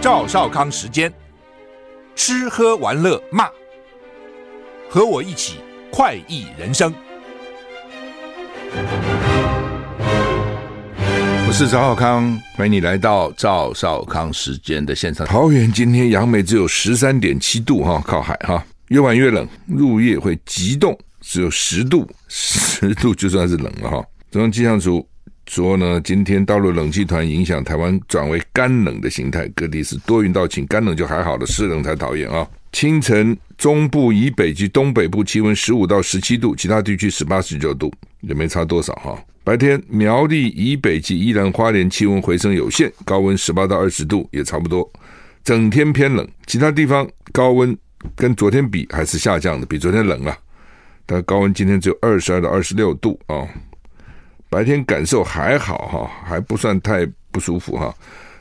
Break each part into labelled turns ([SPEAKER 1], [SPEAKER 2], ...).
[SPEAKER 1] 赵少康时间，吃喝玩乐骂，和我一起快意人生。我是赵少康，欢迎你来到赵少康时间的现场。桃园今天杨梅只有十三点七度哈，靠海哈，越晚越冷，入夜会急冻，只有十度，十度就算是冷了哈。中央气象署。说呢，今天大陆冷气团影响台湾转为干冷的形态，各地是多云到晴，干冷就还好了，湿冷才讨厌啊。清晨中部以北及东北部气温十五到十七度，其他地区十八、十九度，也没差多少哈。白天苗栗以北及宜兰花莲气温回升有限，高温十八到二十度，也差不多。整天偏冷，其他地方高温跟昨天比还是下降的，比昨天冷了，但高温今天只有二十二到二十六度啊。白天感受还好哈，还不算太不舒服哈，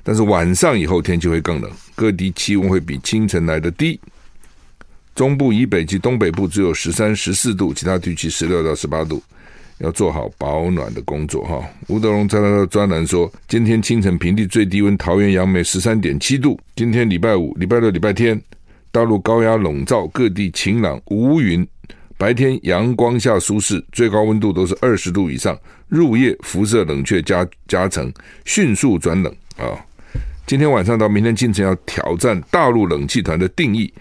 [SPEAKER 1] 但是晚上以后天气会更冷，各地气温会比清晨来的低。中部以北及东北部只有十三、十四度，其他地区十六到十八度，要做好保暖的工作哈。吴德荣在他的专栏说，今天清晨平地最低温桃园杨梅十三点七度，今天礼拜五、礼拜六、礼拜天，大陆高压笼罩，各地晴朗无云。白天阳光下舒适，最高温度都是二十度以上。入夜辐射冷却加加成，迅速转冷啊！今天晚上到明天清晨要挑战大陆冷气团的定义。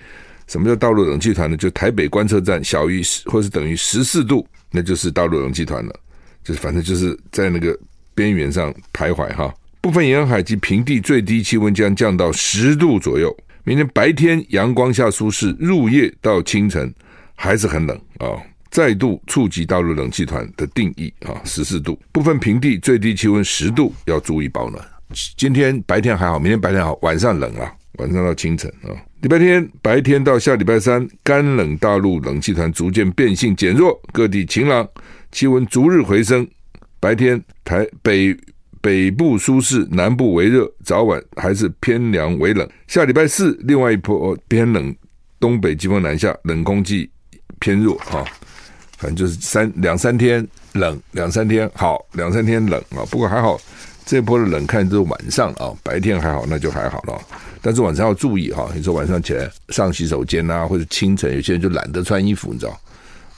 [SPEAKER 1] 什么叫大陆冷气团呢？就台北观测站小于或是等于十四度，那就是大陆冷气团了。就是反正就是在那个边缘上徘徊哈。部分沿海及平地最低气温将降到十度左右。明天白天阳光下舒适，入夜到清晨。还是很冷啊、再度触及大陆冷气团的定义啊，十四度。部分平地最低气温十度，要注意保暖。今天白天还好，明天白天好，晚上冷啊，晚上到清晨啊。礼拜天白天到下礼拜三，干冷大陆冷气团逐渐变性减弱，各地晴朗，气温逐日回升。白天台北北部舒适，南部微热，早晚还是偏凉微冷。下礼拜四另外一波偏冷，东北季风南下，冷空气。偏弱哈，反正就是三两三天冷，两三天好，两三天冷啊。不过还好，这波的冷看都是晚上啊，白天还好，那就还好了。但是晚上要注意哈，你说晚上起来上洗手间啊，或者清晨有些人就懒得穿衣服，你知道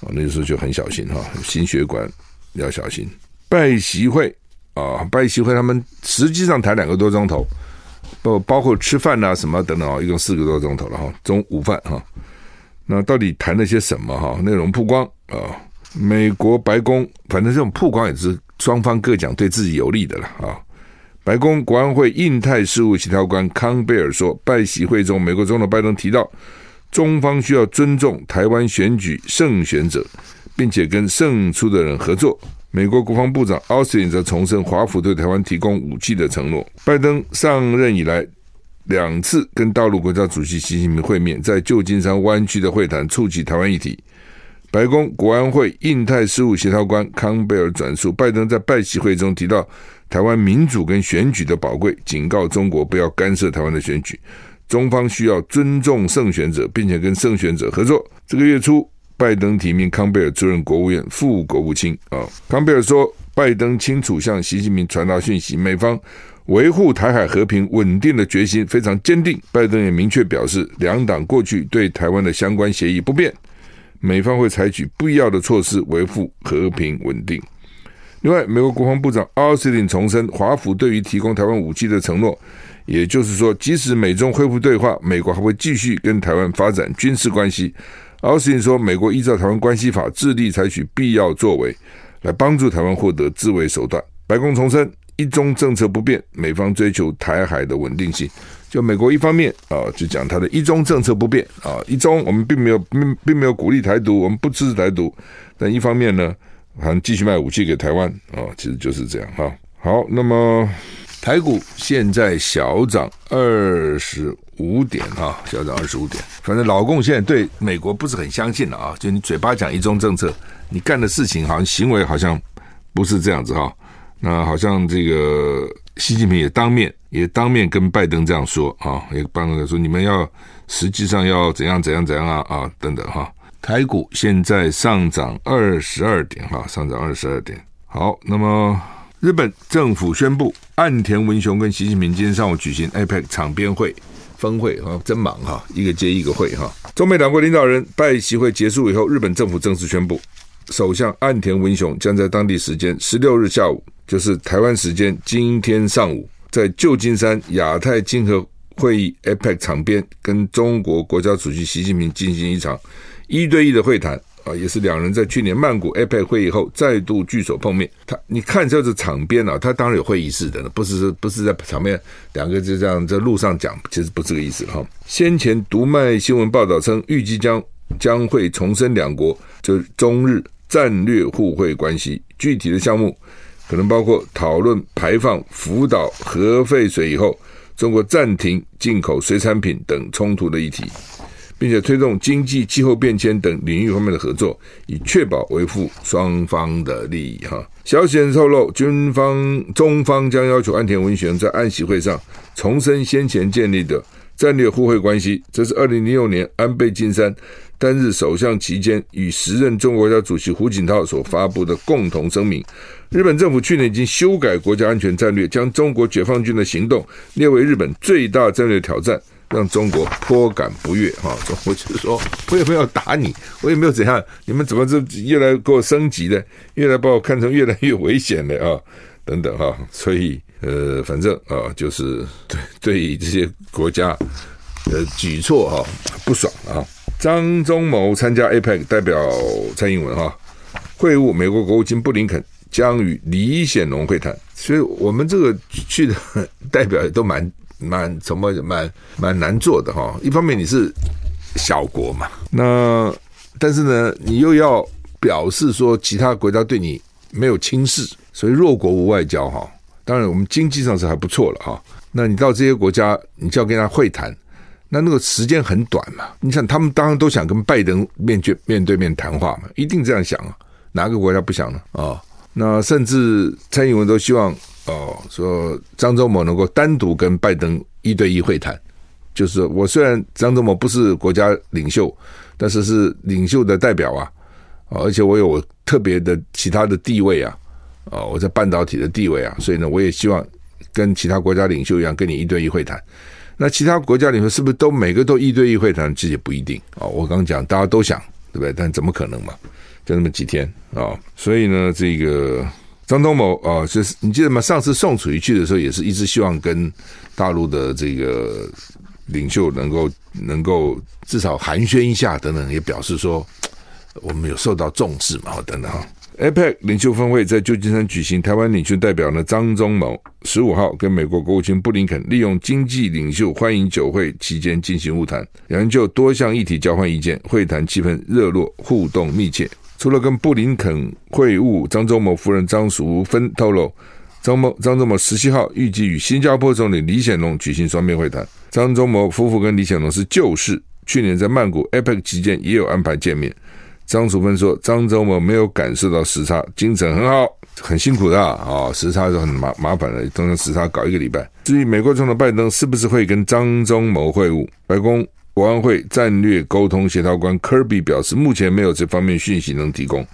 [SPEAKER 1] 啊，那个时候就很小心哈，心血管要小心。拜习会啊，拜习会他们实际上谈两个多钟头，包包括吃饭啊什么等等啊，一共四个多钟头了哈，中午饭哈。那到底谈了些什么哈？内容曝光啊，美国白宫反正这种曝光也是双方各讲对自己有利的了啊。白宫国安会印太事务协调官康贝尔说，拜席会中，美国总统拜登提到，中方需要尊重台湾选举胜选者，并且跟胜出的人合作。美国国防部长奥斯汀则重申华府对台湾提供武器的承诺。拜登上任以来，两次跟大陆国家主席习近平会面，在旧金山湾区的会谈触及台湾议题。白宫国安会印太事务协调官康贝尔转述，拜登在拜习会中提到台湾民主跟选举的宝贵，警告中国不要干涉台湾的选举。中方需要尊重胜选者，并且跟胜选者合作。这个月初，拜登提名康贝尔出任国务院副国务卿。啊，康贝尔说，拜登清楚向习近平传达讯息，美方。维护台海和平稳定的决心非常坚定。拜登也明确表示，两党过去对台湾的相关协议不变，美方会采取必要的措施维护和平稳定。另外，美国国防部长奥斯汀重申，华府对于提供台湾武器的承诺，也就是说，即使美中恢复对话，美国还会继续跟台湾发展军事关系。奥斯汀说，美国依照台湾关系法，致力采取必要作为，来帮助台湾获得自卫手段。白宫重申。一中政策不变，美方追求台海的稳定性，就美国一方面啊，就讲他的一中政策不变啊，一中我们并没有并并没有鼓励台独，我们不支持台独，但一方面呢，还继续卖武器给台湾啊，其实就是这样哈。好，那么台股现在小涨二十五点哈，小涨二十五点，反正老共现在对美国不是很相信了啊，就你嘴巴讲一中政策，你干的事情好像行为好像不是这样子哈。那好像这个习近平也当面也当面跟拜登这样说啊，也帮他说你们要实际上要怎样怎样怎样啊啊等等哈。台股现在上涨二十二点哈，上涨二十二点。好，那么日本政府宣布，岸田文雄跟习近平今天上午举行 APEC 场边会峰会啊，真忙哈，一个接一个会哈。中美两国领导人拜习会结束以后，日本政府正式宣布，首相岸田文雄将在当地时间十六日下午。就是台湾时间今天上午，在旧金山亚太经合会议 APEC 场边，跟中国国家主席习近平进行一场一对一的会谈啊，也是两人在去年曼谷 APEC 会议后再度聚首碰面。他你看这是场边啊，他当然有会议室的，不是不是在场面两个就这样在路上讲，其实不是这个意思哈。先前读卖新闻报道称，预计将将会重申两国就中日战略互惠关系，具体的项目。可能包括讨论排放福岛核废水以后，中国暂停进口水产品等冲突的议题，并且推动经济、气候变迁等领域方面的合作，以确保维护双方的利益。哈，消息人透露，军方中方将要求岸田文雄在安习会上重申先前建立的战略互惠关系。这是二零零六年安倍晋三担任首相期间与时任中国国家主席胡锦涛所发布的共同声明。日本政府去年已经修改国家安全战略，将中国解放军的行动列为日本最大战略挑战，让中国颇感不悦。哈，中国就是说，我也没有打你，我也没有怎样，你们怎么这越来给我升级的，越来把我看成越来越危险了啊？等等哈，所以呃，反正啊，就是对对于这些国家的举措哈不爽啊。张忠谋参加 APEC 代表蔡英文哈会晤美国国务卿布林肯。将与李显龙会谈，所以我们这个去的代表也都蛮蛮什么蛮蛮难做的哈。一方面你是小国嘛，那但是呢，你又要表示说其他国家对你没有轻视，所以弱国无外交哈。当然我们经济上是还不错了哈。那你到这些国家，你就要跟他会谈，那那个时间很短嘛。你想他们当然都想跟拜登面对面对面谈话嘛，一定这样想啊。哪个国家不想呢？啊？那甚至蔡英文都希望哦，说张忠谋能够单独跟拜登一对一会谈，就是我虽然张忠谋不是国家领袖，但是是领袖的代表啊，而且我有特别的其他的地位啊，哦，我在半导体的地位啊，所以呢，我也希望跟其他国家领袖一样跟你一对一会谈。那其他国家领袖是不是都每个都一对一会谈？这也不一定啊。我刚讲大家都想，对不对？但怎么可能嘛？就那么几天啊，所以呢，这个张东谋啊，就是你记得吗？上次宋楚瑜去的时候，也是一直希望跟大陆的这个领袖能够能够至少寒暄一下，等等，也表示说我们有受到重视嘛，等等哈。APEC 领袖峰会在旧金山举行，台湾领袖代表呢张忠谋十五号跟美国国务卿布林肯利用经济领袖欢迎酒会期间进行晤谈，两人就多项议题交换意见，会谈气氛热络，互动密切。除了跟布林肯会晤，张忠谋夫人张淑芬透露，张谋张忠谋十七号预计与新加坡总理李显龙举行双边会谈。张忠谋夫妇跟李显龙是旧识，去年在曼谷 APEC 期间也有安排见面。张楚芬说，张忠谋没有感受到时差，精神很好，很辛苦的啊，时差是很麻麻烦的，通常时差搞一个礼拜。至于美国总统拜登是不是会跟张忠谋会晤，白宫。国安会战略沟通协调官科比表示，目前没有这方面讯息能提供。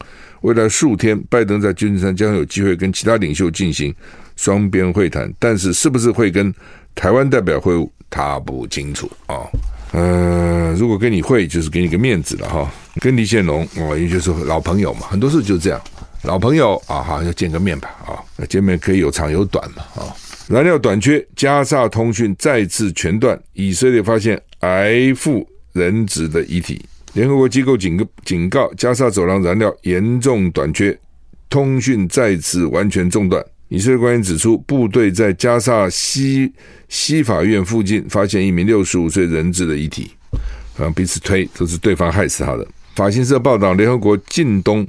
[SPEAKER 1] 未来数天，拜登在旧金山将有机会跟其他领袖进行双边会谈，但是是不是会跟台湾代表会晤，他不清楚啊。呃，如果跟你会，就是给你个面子了哈。跟李显龙哦，也就是老朋友嘛，很多事就是这样，老朋友啊，好要见个面吧啊，见面可以有长有短嘛啊。燃料短缺，加萨通讯再次全断，以色列发现。埋伏人质的遗体，联合国机构警告警告，加萨走廊燃料严重短缺，通讯再次完全中断。以色列官员指出，部队在加萨西西法院附近发现一名六十五岁人质的遗体，啊，彼此推都是对方害死他的。法新社报道，联合国近东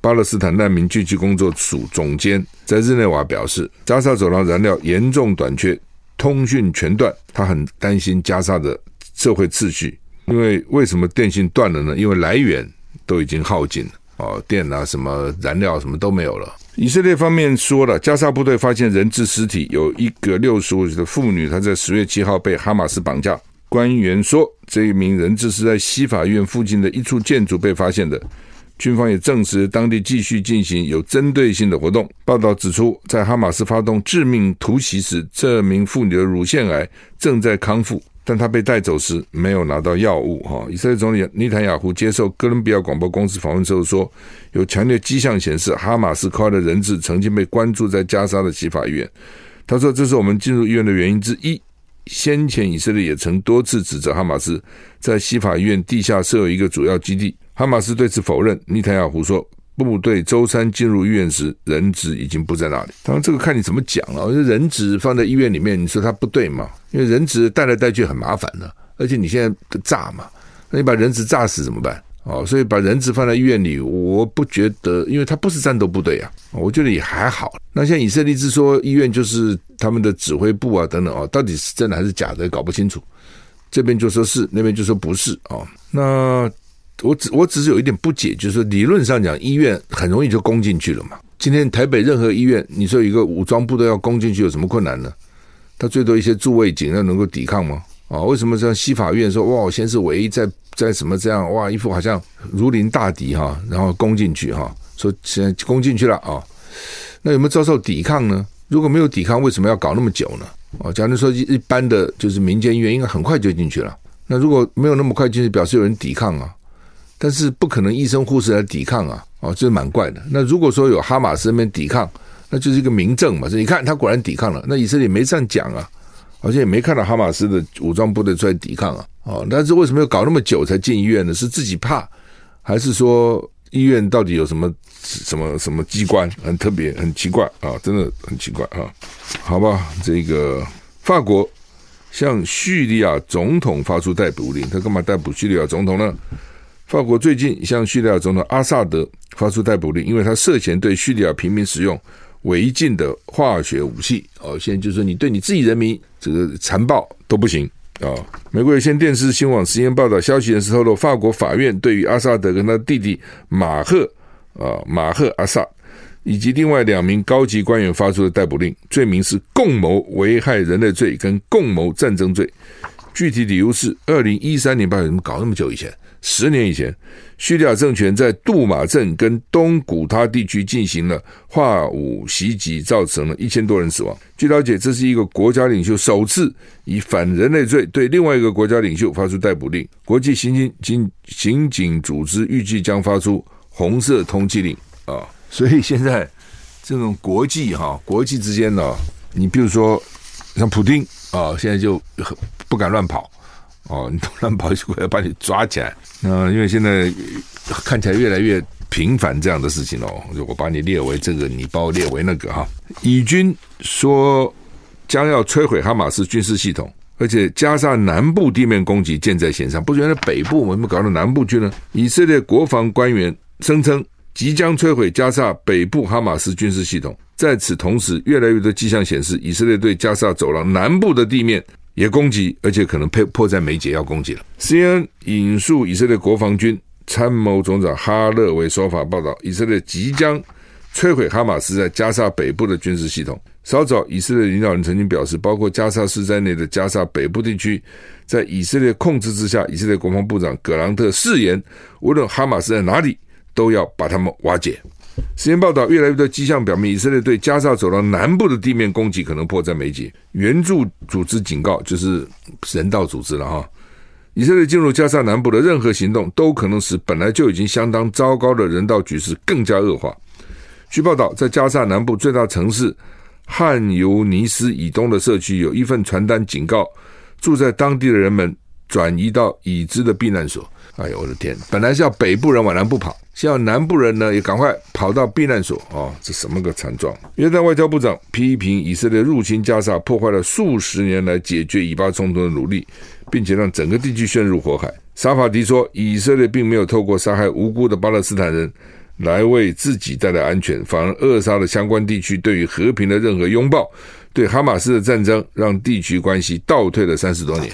[SPEAKER 1] 巴勒斯坦难民救济工作署总监在日内瓦表示，加沙走廊燃料严重短缺，通讯全断，他很担心加沙的社会秩序。因为为什么电信断了呢？因为来源都已经耗尽了，哦，电啊，什么燃料什么都没有了。以色列方面说了，加沙部队发现人质尸体，有一个六十五岁的妇女，她在十月七号被哈马斯绑架。官员说，这一名人质是在西法院附近的一处建筑被发现的。军方也证实，当地继续进行有针对性的活动。报道指出，在哈马斯发动致命突袭时，这名妇女的乳腺癌正在康复。但他被带走时没有拿到药物。哈，以色列总理尼坦雅胡接受哥伦比亚广播公司访问之后说，有强烈迹象显示，哈马斯扣押的人质曾经被关注在加沙的西法医院。他说，这是我们进入医院的原因之一。先前以色列也曾多次指责哈马斯在西法医院地下设有一个主要基地，哈马斯对此否认。尼坦雅胡说。部队周三进入医院时，人质已经不在那里。当然，这个看你怎么讲了。人质放在医院里面，你说他不对吗？因为人质带来带去很麻烦的，而且你现在炸嘛，那你把人质炸死怎么办？哦，所以把人质放在医院里，我不觉得，因为他不是战斗部队啊，我觉得也还好。那现在以色列之说医院就是他们的指挥部啊等等哦，到底是真的还是假的，搞不清楚。这边就说是，那边就说不是哦。那。我只我只是有一点不解，就是说理论上讲，医院很容易就攻进去了嘛。今天台北任何医院，你说一个武装部队要攻进去有什么困难呢？他最多一些驻卫警要能够抵抗吗？啊，为什么像西法院说哇，先是唯一在在什么这样哇，一副好像如临大敌哈，然后攻进去哈，说现在攻进去了啊，那有没有遭受抵抗呢？如果没有抵抗，为什么要搞那么久呢？哦，假如说一般的就是民间医院，应该很快就进去了。那如果没有那么快进去，表示有人抵抗啊。但是不可能医生护士来抵抗啊，哦，这是蛮怪的。那如果说有哈马斯那边抵抗，那就是一个明证嘛。你看他果然抵抗了，那以色列没这样讲啊，而且也没看到哈马斯的武装部队出来抵抗啊。哦，但是为什么要搞那么久才进医院呢？是自己怕，还是说医院到底有什么什么什么机关很特别很奇怪啊？真的很奇怪啊。好吧，这个法国向叙利亚总统发出逮捕令，他干嘛逮捕叙利亚总统呢？法国最近向叙利亚总统阿萨德发出逮捕令，因为他涉嫌对叙利亚平民使用违禁的化学武器。哦，现在就是说你对你自己人民这个残暴都不行啊！美国有线电视新闻网实验报道，消息人士透露，法国法院对于阿萨德跟他弟弟马赫啊马赫阿萨以及另外两名高级官员发出的逮捕令，罪名是共谋危害人类罪跟共谋战争罪。具体理由是，二零一三年八月，怎么搞那么久以前？十年以前，叙利亚政权在杜马镇跟东古他地区进行了化武袭击，造成了一千多人死亡。据了解，这是一个国家领袖首次以反人类罪对另外一个国家领袖发出逮捕令。国际刑警警刑警组织预计将发出红色通缉令啊！所以现在这种国际哈国际之间呢，你比如说像普丁啊，现在就不敢乱跑。哦，你突然跑去，我要把你抓起来。那 因为现在看起来越来越频繁这样的事情哦，就我把你列为这个，你把我列为那个哈。以军说将要摧毁哈马斯军事系统，而且加沙南部地面攻击箭在弦上。不是原来北部，我们搞到南部去呢？以色列国防官员声称即将摧毁加沙北部哈马斯军事系统。在此同时，越来越多迹象显示，以色列对加沙走廊南部的地面。也攻击，而且可能迫迫在眉睫要攻击了。CNN 引述以色列国防军参谋总长哈勒维说法报道，以色列即将摧毁哈马斯在加沙北部的军事系统。稍早，以色列领导人曾经表示，包括加沙市在内的加沙北部地区，在以色列控制之下。以色列国防部长葛朗特誓言，无论哈马斯在哪里，都要把他们瓦解。时间报道，越来越多迹象表明，以色列对加沙走廊南部的地面攻击可能迫在眉睫。援助组织警告，就是人道组织了哈。以色列进入加沙南部的任何行动，都可能使本来就已经相当糟糕的人道局势更加恶化。据报道，在加沙南部最大城市汉尤尼斯以东的社区，有一份传单警告住在当地的人们转移到已知的避难所。哎呦我的天！本来是要北部人往南部跑，现在南部人呢也赶快跑到避难所哦，这什么个惨状？约旦外交部长批评以色列入侵加沙，破坏了数十年来解决以巴冲突的努力，并且让整个地区陷入火海。沙法迪说，以色列并没有透过杀害无辜的巴勒斯坦人来为自己带来安全，反而扼杀了相关地区对于和平的任何拥抱。对哈马斯的战争，让地区关系倒退了三十多年。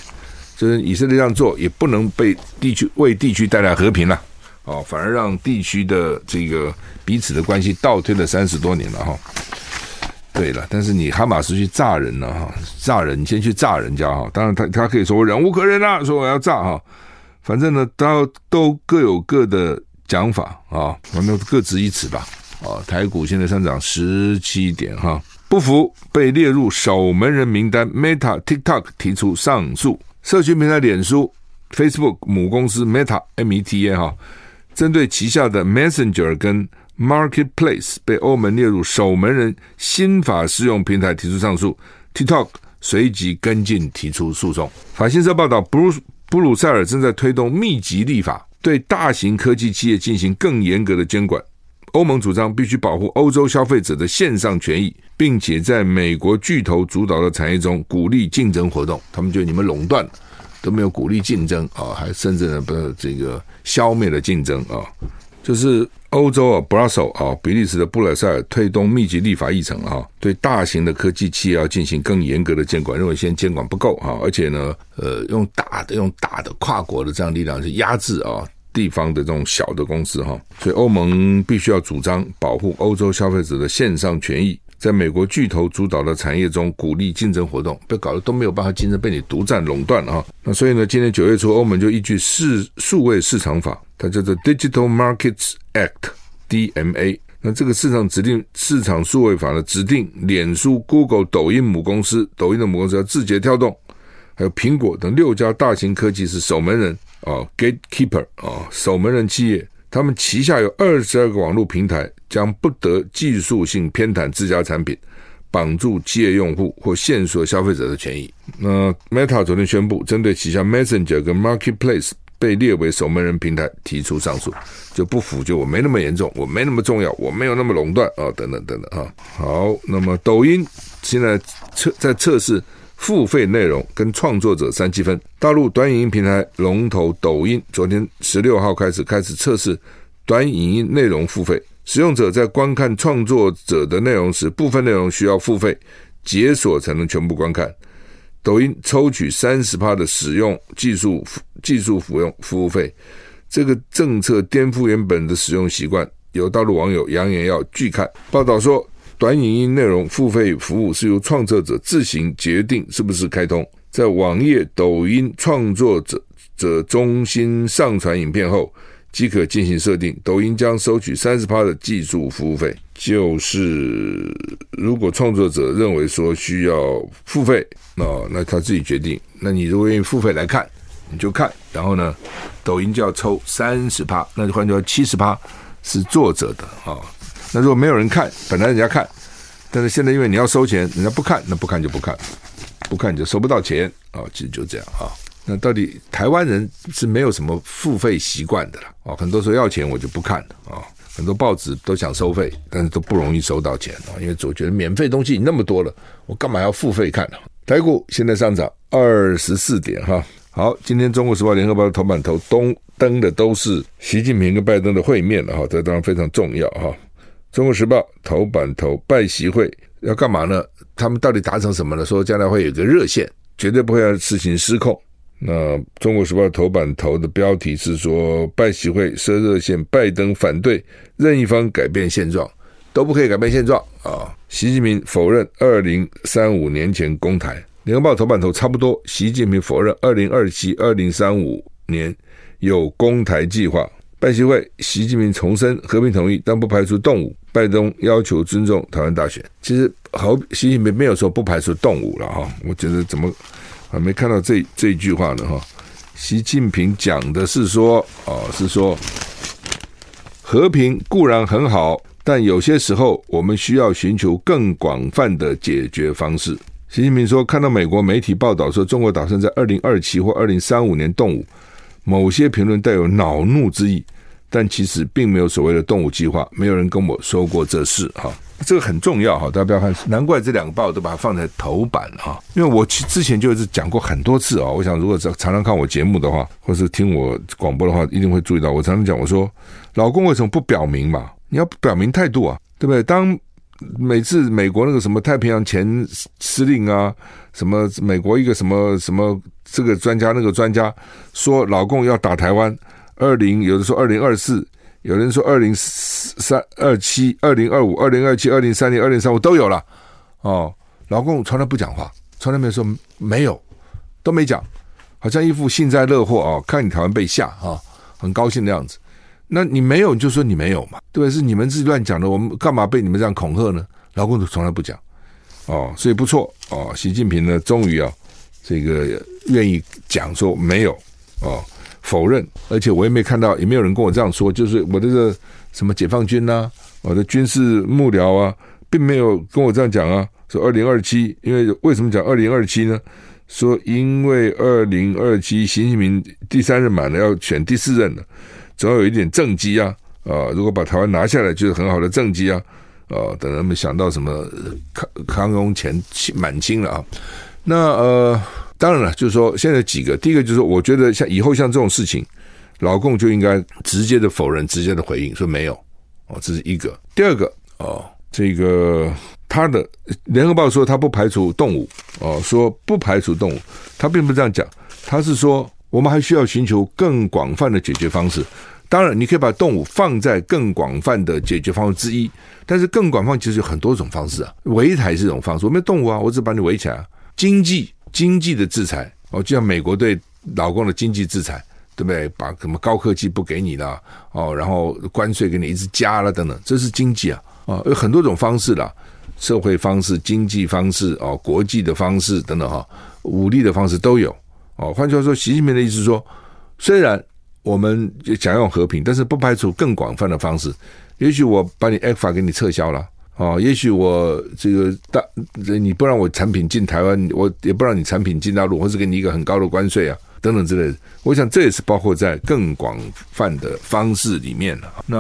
[SPEAKER 1] 就是以色列这样做也不能被地区为地区带来和平了，哦，反而让地区的这个彼此的关系倒退了三十多年了哈。对了，但是你哈马斯去炸人了哈，炸人你先去炸人家哈，当然他他可以说我忍无可忍啊，说我要炸哈，反正呢，都都各有各的讲法啊，反正各执一词吧。啊，台股现在上涨十七点哈，不服被列入守门人名单，Meta TikTok 提出上诉。社群平台脸书 Facebook 母公司 Meta M-E-T-A 哈，针对旗下的 Messenger 跟 Marketplace 被欧盟列入守门人新法适用平台提出上诉，TikTok 随即跟进提出诉讼。法新社报道，布鲁布鲁塞尔正在推动密集立法，对大型科技企业进行更严格的监管。欧盟主张必须保护欧洲消费者的线上权益，并且在美国巨头主导的产业中鼓励竞争活动。他们觉得你们垄断都没有鼓励竞争啊，还甚至呢不这个消灭了竞争啊。就是欧洲啊，布拉塞尔啊，比利时的布鲁塞尔推动密集立法议程啊，对大型的科技企业要进行更严格的监管，认为现在监管不够啊，而且呢，呃，用大的用大的跨国的这样力量去压制啊。地方的这种小的公司哈，所以欧盟必须要主张保护欧洲消费者的线上权益，在美国巨头主导的产业中鼓励竞争活动，被搞得都没有办法竞争，被你独占垄断了哈。那所以呢，今年九月初，欧盟就依据市数位市场法，它叫做 Digital Markets Act（DMA）。那这个市场指定市场数位法呢，指定脸书、Google、抖音母公司，抖音的母公司叫字节跳动，还有苹果等六家大型科技是守门人。哦，Gatekeeper 哦，守门人企业，他们旗下有二十二个网络平台，将不得技术性偏袒自家产品，绑住企业用户或限缩消费者的权益。那 Meta 昨天宣布，针对旗下 Messenger 跟 Marketplace 被列为守门人平台提出上诉，就不服，就我没那么严重，我没那么重要，我没有那么垄断啊、等等等等啊。好，那么抖音现在测在测试。付费内容跟创作者三七分。大陆短影音平台龙头抖音昨天十六号开始开始测试短影音内容付费，使用者在观看创作者的内容时，部分内容需要付费解锁才能全部观看。抖音抽取三十趴的使用技术技术服用服务费，这个政策颠覆原本的使用习惯，有大陆网友扬言要拒看。报道说。短影音内容付费服务是由创作者自行决定是不是开通，在网页抖音创作者者中心上传影片后，即可进行设定。抖音将收取三十趴的技术服务费，就是如果创作者认为说需要付费，哦，那他自己决定。那你如果愿意付费来看，你就看，然后呢，抖音就要抽三十趴，那就换成七十趴是作者的啊。那如果没有人看，本来人家看，但是现在因为你要收钱，人家不看，那不看就不看，不看你就收不到钱啊、其实就这样啊、那到底台湾人是没有什么付费习惯的了啊、很多时候要钱我就不看了啊、很多报纸都想收费，但是都不容易收到钱啊、因为总觉得免费东西那么多了，我干嘛要付费看呢？台股现在上涨二十四点哈。好，今天《中国时报》、《联合报》的头版头东登的都是习近平跟拜登的会面了哈，这当然非常重要哈。中国时报头版头，拜习会要干嘛呢？他们到底达成什么呢？说将来会有一个热线，绝对不会让事情失控。那中国时报头版头的标题是说，拜习会设热线，拜登反对任一方改变现状，都不可以改变现状啊！习近平否认二零三五年前攻台。联合报头版头差不多，习近平否认二零二七、二零三五年有攻台计划。拜习会，习近平重申和平统一，但不排除动武。拜登要求尊重台湾大选。其实，好，习近平没有说不排除动武了哈。我觉得怎么还没看到这这句话呢哈？习近平讲的是说，哦，是说和平固然很好，但有些时候我们需要寻求更广泛的解决方式。习近平说，看到美国媒体报道说中国打算在二零二七或二零三五年动武。某些评论带有恼怒之意，但其实并没有所谓的动武计划，没有人跟我说过这事哈。这个很重要哈，大家不要看，难怪这两个报都把它放在头版哈。因为我其之前就是讲过很多次啊，我想如果常常看我节目的话，或是听我广播的话，一定会注意到。我常常讲，我说老共为什么不表明嘛？你要表明态度啊，对不对？当每次美国那个什么太平洋前司令啊，什么美国一个什么什么这个专家那个专家说老共要打台湾，二零有的说二零二四。有人说二零三二七、二零二五、二零二七、二零三零、二零三五都有了哦。老共从来不讲话，从来没有说没有，都没讲，好像一副幸灾乐祸啊，看你台湾被吓啊，很高兴的样子。那你没有，你就说你没有嘛，对，是你们自己乱讲的，我们干嘛被你们这样恐吓呢？老共从来不讲哦，所以不错哦。习近平呢，终于啊，这个愿意讲说没有哦。否认，而且我也没看到，也没有人跟我这样说。就是我这个什么解放军呐、我的军事幕僚啊，并没有跟我这样讲啊。说二零二七，因为为什么讲二零二七呢？说因为二零二七习近平第三任满了，要选第四任了，总要有一点政绩啊。啊，如果把台湾拿下来，就是很好的政绩啊。啊，等他们想到什么康康雍乾满清了啊。那呃。当然了，就是说，现在几个，第一个就是说，我觉得像以后像这种事情，老共就应该直接的否认，直接的回应，说没有哦，这是一个。第二个哦，这个他的联合报说他不排除动武哦，说不排除动武，他并不是这样讲，他是说我们还需要寻求更广泛的解决方式。当然，你可以把动物放在更广泛的解决方式之一，但是更广泛其实有很多种方式啊，围台是一种方式，我没有动物啊，我只把你围起来，经济。经济的制裁哦，就像美国对老公的经济制裁，对不对？把什么高科技不给你了哦，然后关税给你一直加了等等，这是经济啊啊，有很多种方式了，社会方式、经济方式哦，国际的方式等等哈，武力的方式都有哦。换句话说，习近平的意思说，虽然我们想要和平，但是不排除更广泛的方式。也许我把你 F 法给你撤销了。哦，也许我这个大，你不让我产品进台湾，我也不让你产品进大陆，或是给你一个很高的关税啊，等等之类的。我想这也是包括在更广泛的方式里面了。那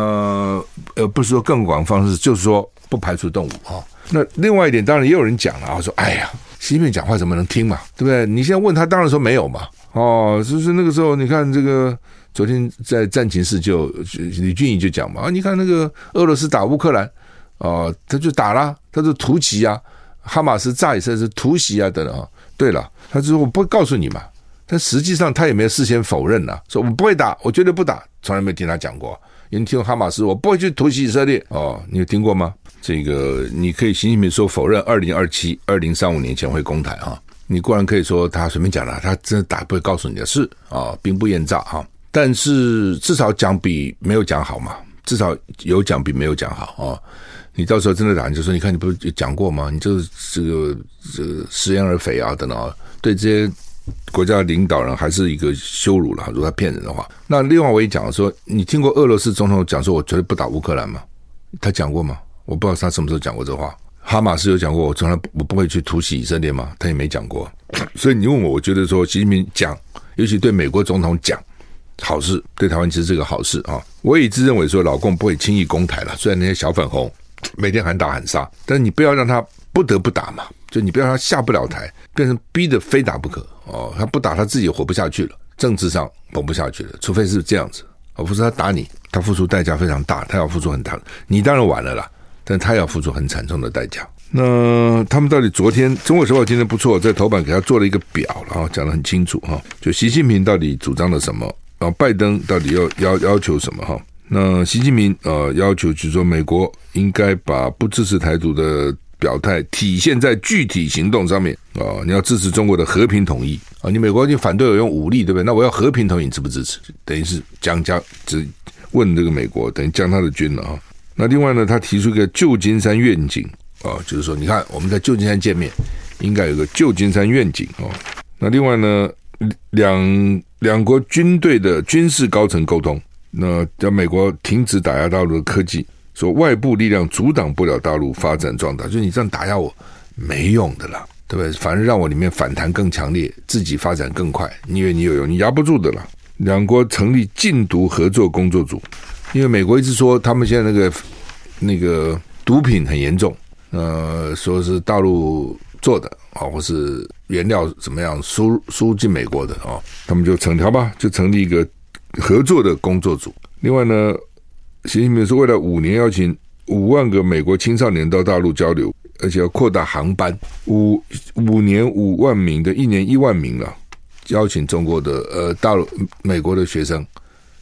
[SPEAKER 1] 呃，不是说更广方式，就是说不排除动物啊。那另外一点，当然也有人讲了啊，说哎呀，习近平讲话怎么能听嘛，对不对？你现在问他，当然说没有嘛。哦，就是那个时候，你看这个昨天在战情室就李俊毅就讲嘛，啊，你看那个俄罗斯打乌克兰。哦，他就打了，他就突袭啊，哈马斯炸以色列是突袭啊，等等啊。对了，他就说我不会告诉你嘛，但实际上他也没有事先否认呐、说我不会打，我绝对不打，从来没听他讲过。因为听过哈马斯，我不会去突袭以色列。哦，你有听过吗？这个你可以习近平说否认二零二七、二零三五年前会攻台啊，你固然可以说他随便讲了，他真的打不会告诉你的事啊，兵不厌诈哈。但是至少讲比没有讲好嘛，至少有讲比没有讲好啊。你到时候真的打，你就说，你看你不是讲过吗？你这个这个这个食言而肥啊，等等啊，对这些国家领导人还是一个羞辱了。如果他骗人的话，那另外我也讲说，你听过俄罗斯总统讲说，我绝对不打乌克兰吗？他讲过吗？我不知道他什么时候讲过这话。哈马斯有讲过，我从来我不会去突袭以色列吗？他也没讲过。所以你问我，我觉得说习近平讲，尤其对美国总统讲，好事，对台湾其实是个好事啊。我也一直认为说，老共不会轻易攻台了，虽然那些小粉红。每天喊打喊杀，但是你不要让他不得不打嘛，就你不要让他下不了台，变成逼得非打不可哦。他不打，他自己活不下去了，政治上活不下去了，除非是这样子，而不是他打你，他付出代价非常大，他要付出很大，你当然完了啦，但他要付出很惨重的代价。那他们到底昨天《中国时报》今天不错，在头版给他做了一个表了啊，讲得很清楚哈，就习近平到底主张了什么，然后拜登到底要要要求什么哈。那习近平呃要求就是说，美国应该把不支持台独的表态体现在具体行动上面啊！你要支持中国的和平统一啊！你美国你反对我用武力，对不对？那我要和平统一，你支不支持？等于是将将只问这个美国，等于将他的军了啊！那另外呢，他提出一个旧金山愿景啊，就是说，你看我们在旧金山见面，应该有个旧金山愿景啊。那另外呢，两两国军队的军事高层沟通。那叫美国停止打压大陆的科技，说外部力量阻挡不了大陆发展壮大，就你这样打压我没用的啦，对不对？反而让我里面反弹更强烈，自己发展更快。你以为你有用？你压不住的啦。两国成立禁毒合作工作组，因为美国一直说他们现在那个那个毒品很严重，呃，说是大陆做的啊，或是原料怎么样输输进美国的啊，他们就成条吧，就成立一个合作的工作组。另外呢，习近平说，为了五年邀请五万个美国青少年到大陆交流，而且要扩大航班，五五年五万名的，一年一万名了。邀请中国的呃大陆美国的学生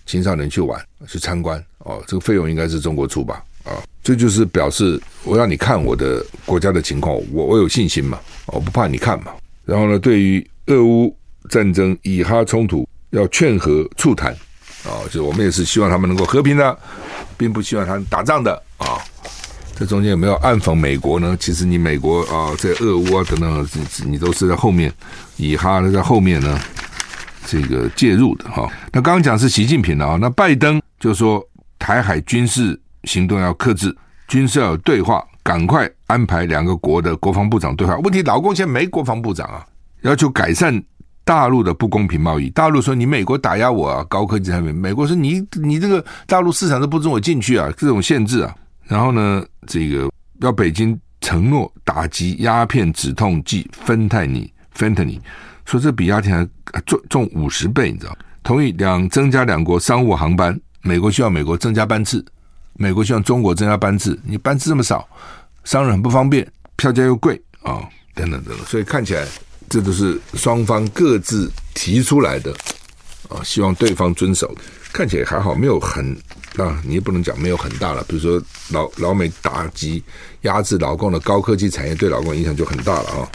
[SPEAKER 1] 青少年去玩去参观哦，这个费用应该是中国出吧啊、哦，这就是表示我让你看我的国家的情况，我我有信心嘛，我不怕你看嘛。然后呢，对于俄乌战争以哈冲突要劝和促谈啊，就我们也是希望他们能够和平的，并不希望他们打仗的啊。这中间有没有暗讽美国呢？其实你美国啊，在俄乌啊等等，你都是在后面，以哈在后面呢，这个介入的哈。那刚刚讲是习近平的啊，那拜登就说台海军事行动要克制，军事要有对话，赶快安排两个国的国防部长对话。问题老共现在没国防部长啊，要求改善大陆的不公平贸易。大陆说你美国打压我啊，高科技产品，美国说你你这个大陆市场都不准我进去啊，这种限制啊。然后呢，这个要北京承诺打击鸦片止痛剂芬太尼，芬太尼说这比鸦片还重重五十倍，你知道？同意两增加两国商务航班，美国需要美国增加班次，美国希望中国增加班次，你班次这么少，商人很不方便，票价又贵啊、等等等等，所以看起来这都是双方各自提出来的啊、希望对方遵守，看起来还好，没有很。啊你也不能讲没有很大了，比如说老老美打击压制老共的高科技产业，对老共影响就很大了啊。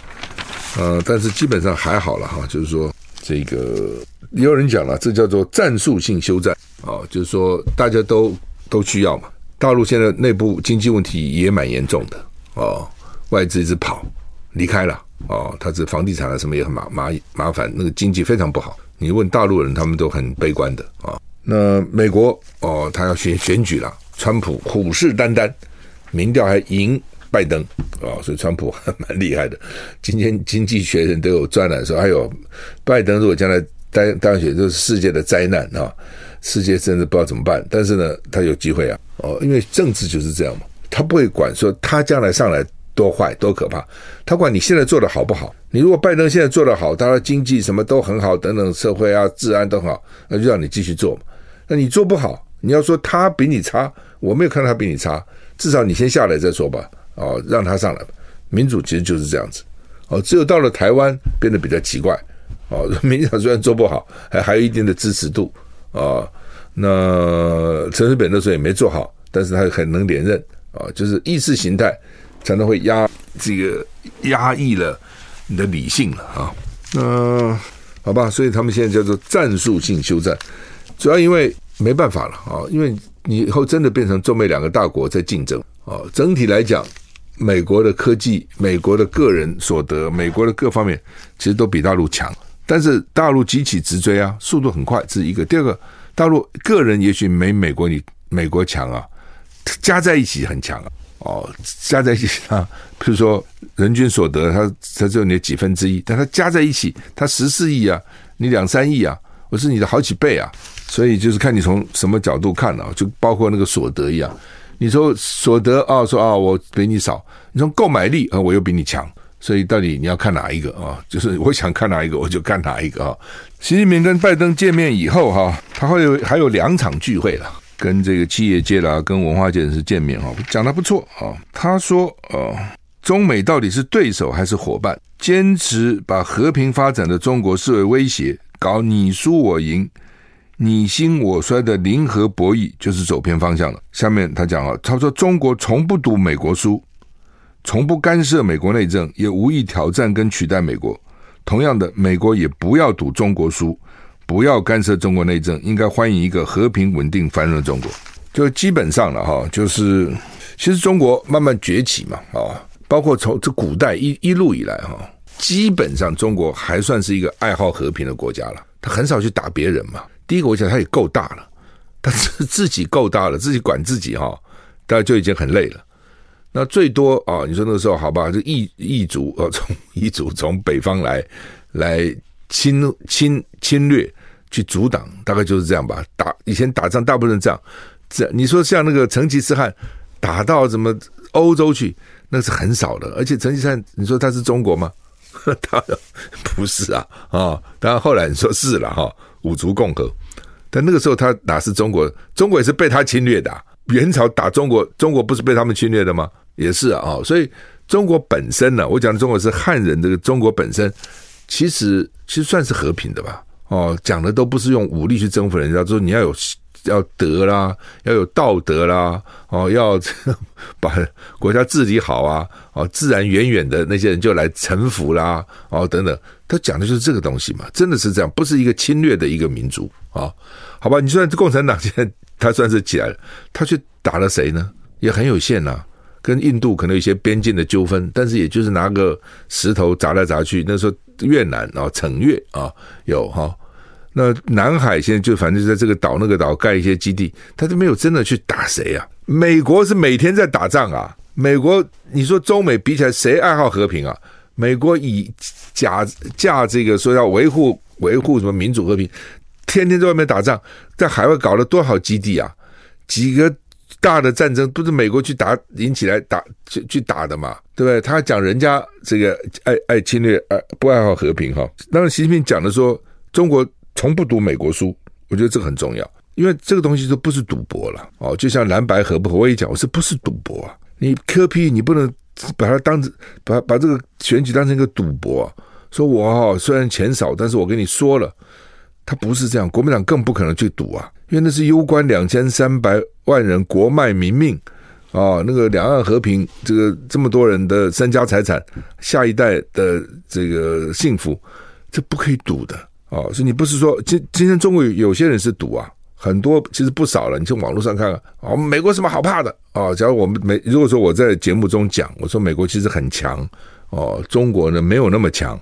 [SPEAKER 1] 呃，但是基本上还好了哈，就是说这个也有人讲了，这叫做战术性休战啊，就是说大家都都需要嘛。大陆现在内部经济问题也蛮严重的哦，外资一直跑离开了哦，他这房地产啊什么也很麻麻麻烦，那个经济非常不好。你问大陆人，他们都很悲观的啊。那美国哦，他要选选举了，川普虎视眈眈，民调还赢拜登啊、哦，所以川普还蛮厉害的。今天《经济学人》都有专栏说，还有拜登如果将来当当选，就是世界的灾难啊、世界真的不知道怎么办。但是呢，他有机会啊，哦，因为政治就是这样嘛，他不会管说他将来上来多坏多可怕，他管你现在做的好不好。你如果拜登现在做的好，他的经济什么都很好，等等，社会啊、治安都很好，那就让你继续做嘛。那你做不好，你要说他比你差，我没有看到他比你差，至少你先下来再说吧，哦，让他上来吧。民主其实就是这样子，哦，只有到了台湾变得比较奇怪，哦，民进党虽然做不好，还还有一定的支持度，啊，那陈水扁那时候也没做好，但是他很能连任，啊，就是意识形态常常会压这个压抑了你的理性了啊，那好吧，所以他们现在叫做战术性休战。主要因为没办法了啊，因为你以后真的变成中美两个大国在竞争啊。整体来讲，美国的科技、美国的个人所得、美国的各方面，其实都比大陆强。但是大陆急起直追啊，速度很快，这是一个。第二个，大陆个人也许没美国你美国强啊，加在一起很强啊。哦，加在一起啊，比如说人均所得，它它只有你的几分之一，但它加在一起，它十四亿啊，你两三亿啊，我是你的好几倍啊。所以就是看你从什么角度看啊，就包括那个所得一样。你说所得啊，说啊我比你少；你从购买力啊，我又比你强。所以到底你要看哪一个啊？就是我想看哪一个，我就看哪一个啊。习近平跟拜登见面以后哈，他会有还有两场聚会了，跟这个企业界啦，跟文化界人士见面哈，讲得不错啊。他说呃，中美到底是对手还是伙伴？坚持把和平发展的中国视为威胁，搞你输我赢。你兴我衰的零和博弈就是走偏方向了。下面他讲啊，他说中国从不赌美国输，从不干涉美国内政，也无意挑战跟取代美国。同样的，美国也不要赌中国输，不要干涉中国内政，应该欢迎一个和平稳定繁荣的中国。就基本上了哈，就是其实中国慢慢崛起嘛，啊，包括从这古代一一路以来哈，基本上中国还算是一个爱好和平的国家了，他很少去打别人嘛。第一个，我想他也够大了，他自自己够大了，自己管自己哈，大家就已经很累了。那最多啊，你说那个时候好吧，就异异族啊，从异族从北方来来侵侵侵略，去阻挡，大概就是这样吧。打以前打仗大部分这样，这你说像那个成吉思汗打到什么欧洲去，那是很少的。而且成吉思汗，你说他是中国吗？当然不是啊啊！当然后来你说是了哈，五族共和。但那个时候他哪是中国？中国也是被他侵略的。元朝打中国，中国不是被他们侵略的吗？也是啊！所以中国本身呢，我讲的中国是汉人，这个中国本身其实其实算是和平的吧。哦，讲的都不是用武力去征服人家，说你要有要德啦，要有道德啦，哦，要把国家治理好啊，哦，自然远远的那些人就来臣服啦，哦，等等，他讲的就是这个东西嘛，真的是这样，不是一个侵略的一个民族啊，好吧？你说共产党现在他算是起来了，他去打了谁呢？也很有限呐、啊，跟印度可能有些边境的纠纷，但是也就是拿个石头砸来砸去，那时候。越南啊，惩越啊，有哈。那南海现在就反正就在这个岛那个岛盖一些基地，他都没有真的去打谁啊。美国是每天在打仗啊。美国，你说中美比起来，谁爱好和平啊？美国以假架这个说要维护维护什么民主和平，天天在外面打仗，在海外搞了多少基地啊？几个。大的战争不是美国去打引起来打去去打的嘛，对不对？他讲人家这个爱爱侵略，爱不爱好和平哈。当然，习近平讲的说中国从不读美国书，我觉得这个很重要，因为这个东西都不是赌博了哦。就像蓝白合不合，我也讲，我说不是赌博啊。你柯 P 你不能把它当成把把这个选举当成一个赌博，说我哈虽然钱少，但是我跟你说了，他不是这样，国民党更不可能去赌啊。因为那是攸关两千三百万人国脉民命啊，那个两岸和平，这个这么多人的身家财产，下一代的这个幸福，这不可以赌的啊！所以你不是说今今天中国有些人是赌啊，很多其实不少了。你从网络上看看，哦，美国什么好怕的啊？假如我们美，如果说我在节目中讲，我说美国其实很强哦，中国呢没有那么强。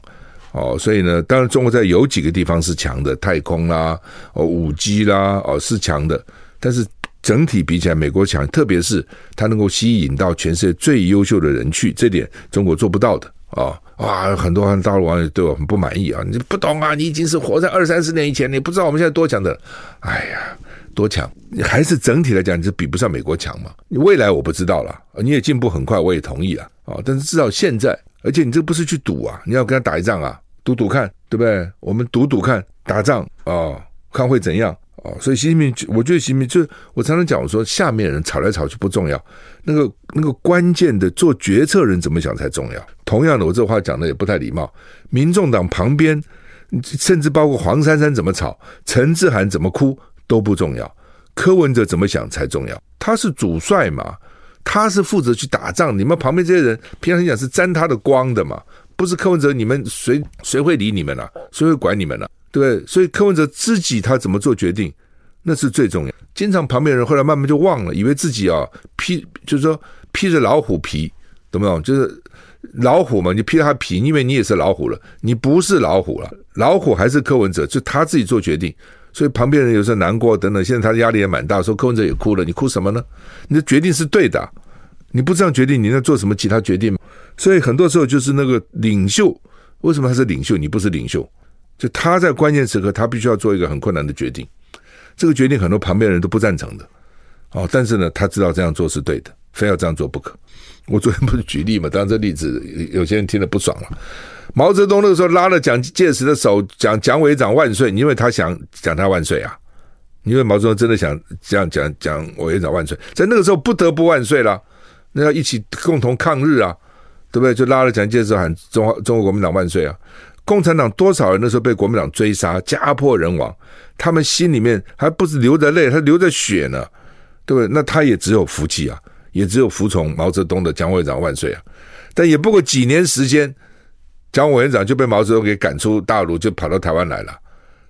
[SPEAKER 1] 哦，所以呢，当然中国在有几个地方是强的，太空啦，哦，五 G 啦，哦，是强的。但是整体比起来，美国强，特别是它能够吸引到全世界最优秀的人去，这点中国做不到的啊！哇，很多大陆网友对我很不满意啊！你不懂啊，你已经是活在二三十年以前，你不知道我们现在多强的。哎呀，多强！你还是整体来讲，你是比不上美国强嘛。你未来我不知道了，你也进步很快，我也同意了啊。但是至少现在，而且你这不是去赌啊，你要跟他打一仗啊。赌赌看，对不对？我们赌赌看，打仗啊、看会怎样啊、哦？所以习近平，我觉得习近平就我常常讲，我说下面人吵来吵去不重要，那个那个关键的做决策人怎么想才重要。同样的，我这话讲的也不太礼貌。民众党旁边，甚至包括黄珊珊怎么吵，陈志涵怎么哭都不重要，柯文哲怎么想才重要。他是主帅嘛，他是负责去打仗，你们旁边这些人平常讲是沾他的光的嘛。不是柯文哲，你们谁谁会理你们呢、啊？谁会管你们呢、啊？对？所以柯文哲自己他怎么做决定，那是最重要。经常旁边人后来慢慢就忘了，以为自己啊披就是说披着老虎皮，懂不懂？就是老虎嘛，你披了他皮，因为你也是老虎了，你不是老虎了，老虎还是柯文哲，就他自己做决定。所以旁边人有时候难过等等，现在他的压力也蛮大，说柯文哲也哭了，你哭什么呢？你的决定是对的。你不这样决定，你能做什么其他决定？所以很多时候就是那个领袖，为什么他是领袖？你不是领袖，就他在关键时刻，他必须要做一个很困难的决定。这个决定很多旁边人都不赞成的，哦，但是呢，他知道这样做是对的，非要这样做不可。我昨天不是举例嘛？当然这例子有些人听得不爽了。毛泽东那个时候拉了蒋介石的手，讲蒋委员长万岁，因为他想讲他万岁啊，因为毛泽东真的想这样讲讲委员长万岁，在那个时候不得不万岁了。那要一起共同抗日啊，对不对？就拉了蒋介石喊中华中国国民党万岁啊！共产党多少人那时候被国民党追杀，家破人亡，他们心里面还不是流着泪，他流着血呢，对不对？那他也只有服气啊，也只有服从毛泽东的蒋委员长万岁啊！但也不过几年时间，蒋委员长就被毛泽东给赶出大陆，就跑到台湾来了。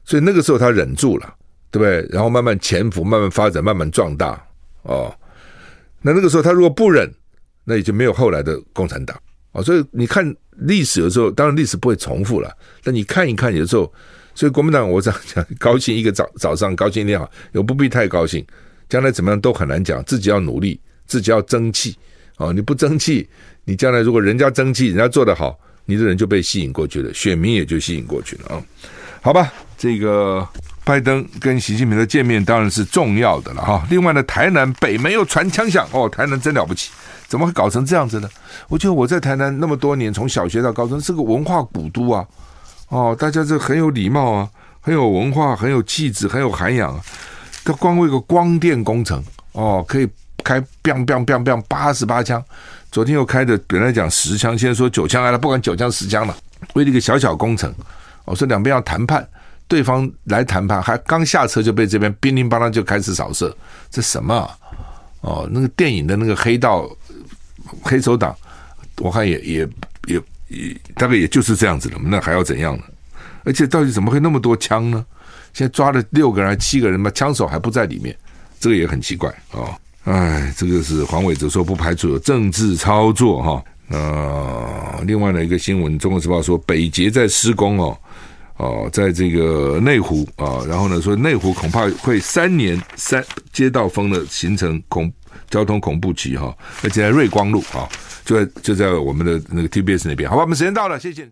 [SPEAKER 1] 所以那个时候他忍住了，对不对？然后慢慢潜伏，慢慢发展，慢慢壮大哦。那那个时候他如果不忍，那也就没有后来的共产党啊。所以你看历史的时候，当然历史不会重复了。但你看一看，有时候，所以国民党我想讲，高兴一个早早上，高兴一好，又不必太高兴。将来怎么样都很难讲，自己要努力，自己要争气啊！你不争气，你将来如果人家争气，人家做得好，你的人就被吸引过去了，选民也就吸引过去了啊。好吧，这个拜登跟习近平的见面当然是重要的了哈。另外呢，台南北门又传枪响哦，台南真了不起，怎么会搞成这样子呢？我觉得我在台南那么多年，从小学到高中，是个文化古都啊，哦，大家这很有礼貌啊，很有文化，很有气质，很有涵养啊。他光为个光电工程哦，可以开 biang biang biang biang 八十八枪，昨天又开的，本来讲十枪，现在说九枪来了，不管九枪十枪了，为了一个小小工程，我说两边要谈判。对方来谈判，还刚下车就被这边乒铃乓啷就开始扫射，这什么、啊？哦，那个电影的那个黑道黑手党，我看也也也也大概也就是这样子了，那还要怎样呢？而且到底怎么会那么多枪呢？现在抓了六个人还七个人嘛，枪手还不在里面，这个也很奇怪哦。哎，这个是黄伟哲说不排除有政治操作哈。呃，另外的一个新闻，《中国时报》说北捷在施工哦。哦，在这个内湖啊，然后呢，说内湖恐怕会三年三街道封的，形成恐交通恐怖集哈，而且在瑞光路啊，就在就在我们的那个 TBS 那边，好吧，我们时间到了，谢谢。